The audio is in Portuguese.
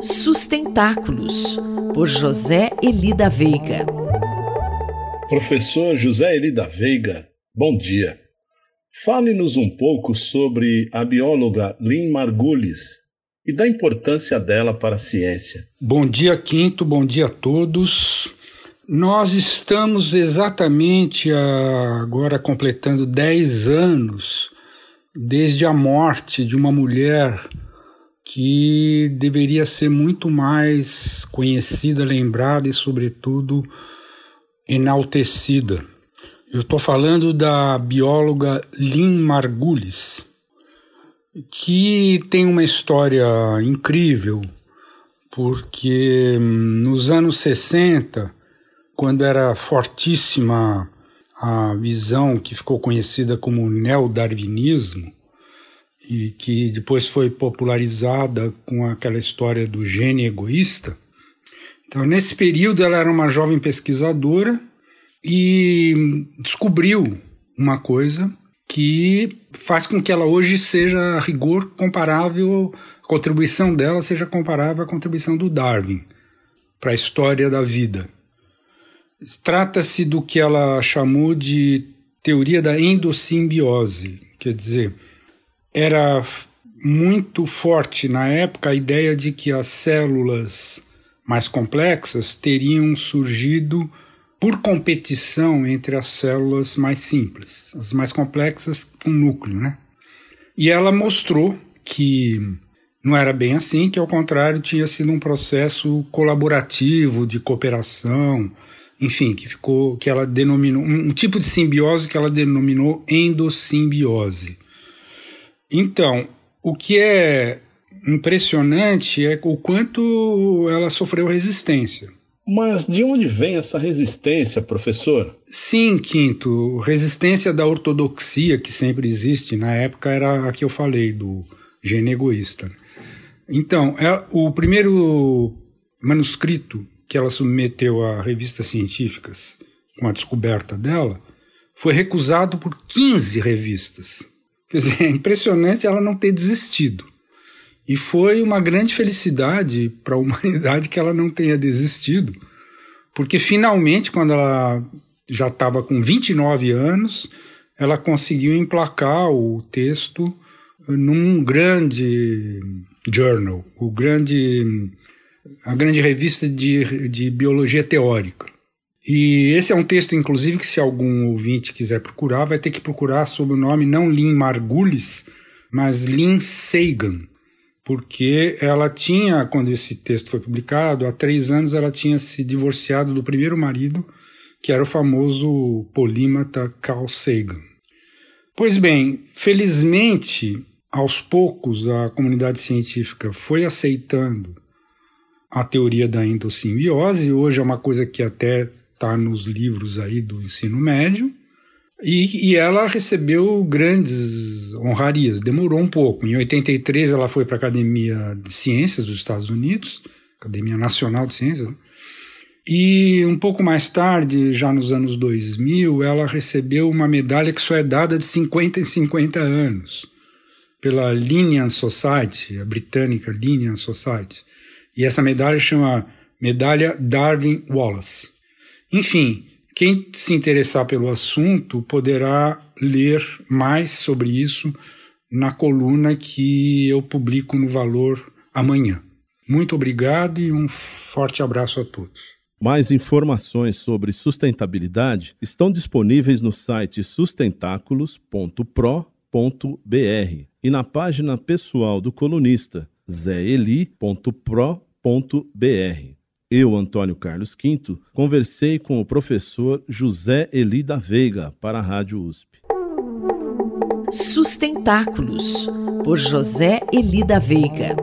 Sustentáculos, por José Eli da Veiga. Professor José Eli da Veiga, bom dia. Fale-nos um pouco sobre a bióloga Lynn Margulis e da importância dela para a ciência. Bom dia, Quinto, bom dia a todos. Nós estamos exatamente agora completando 10 anos desde a morte de uma mulher que deveria ser muito mais conhecida, lembrada e, sobretudo, enaltecida. Eu estou falando da bióloga Lynn Margulis, que tem uma história incrível, porque hum, nos anos 60, quando era fortíssima a visão que ficou conhecida como neodarwinismo, e que depois foi popularizada com aquela história do gene egoísta. Então, nesse período, ela era uma jovem pesquisadora e descobriu uma coisa que faz com que ela hoje seja a rigor comparável, a contribuição dela seja comparável à contribuição do Darwin para a história da vida. Trata-se do que ela chamou de teoria da endossimbiose, quer dizer, era muito forte na época a ideia de que as células mais complexas teriam surgido por competição entre as células mais simples, as mais complexas com núcleo, né? E ela mostrou que não era bem assim, que ao contrário tinha sido um processo colaborativo de cooperação, enfim, que ficou que ela denominou um, um tipo de simbiose que ela denominou endossimbiose. Então, o que é impressionante é o quanto ela sofreu resistência. Mas de onde vem essa resistência, professor? Sim, Quinto. Resistência da ortodoxia que sempre existe. Na época era a que eu falei, do gene egoísta. Então, é, o primeiro manuscrito que ela submeteu a revistas científicas com a descoberta dela foi recusado por 15 revistas. Quer dizer, é impressionante ela não ter desistido. E foi uma grande felicidade para a humanidade que ela não tenha desistido, porque finalmente, quando ela já estava com 29 anos, ela conseguiu emplacar o texto num grande journal, o grande, a grande revista de, de biologia teórica. E esse é um texto, inclusive, que se algum ouvinte quiser procurar, vai ter que procurar sob o nome não Lynn Margulis, mas Lynn Sagan, porque ela tinha, quando esse texto foi publicado, há três anos ela tinha se divorciado do primeiro marido, que era o famoso polímata Carl Sagan. Pois bem, felizmente, aos poucos a comunidade científica foi aceitando a teoria da endossimbiose, hoje é uma coisa que até está nos livros aí do ensino médio. E, e, ela recebeu grandes honrarias. Demorou um pouco. Em 83 ela foi para a Academia de Ciências dos Estados Unidos, Academia Nacional de Ciências. E um pouco mais tarde, já nos anos 2000, ela recebeu uma medalha que só é dada de 50 em 50 anos, pela Linnean Society, a britânica Linnean Society. E essa medalha chama Medalha Darwin Wallace. Enfim, quem se interessar pelo assunto poderá ler mais sobre isso na coluna que eu publico no Valor amanhã. Muito obrigado e um forte abraço a todos. Mais informações sobre sustentabilidade estão disponíveis no site sustentáculos.pro.br e na página pessoal do colunista zeli.pro.br. Eu, Antônio Carlos Quinto, conversei com o professor José Eli da Veiga para a Rádio USP. Sustentáculos, por José Eli da Veiga.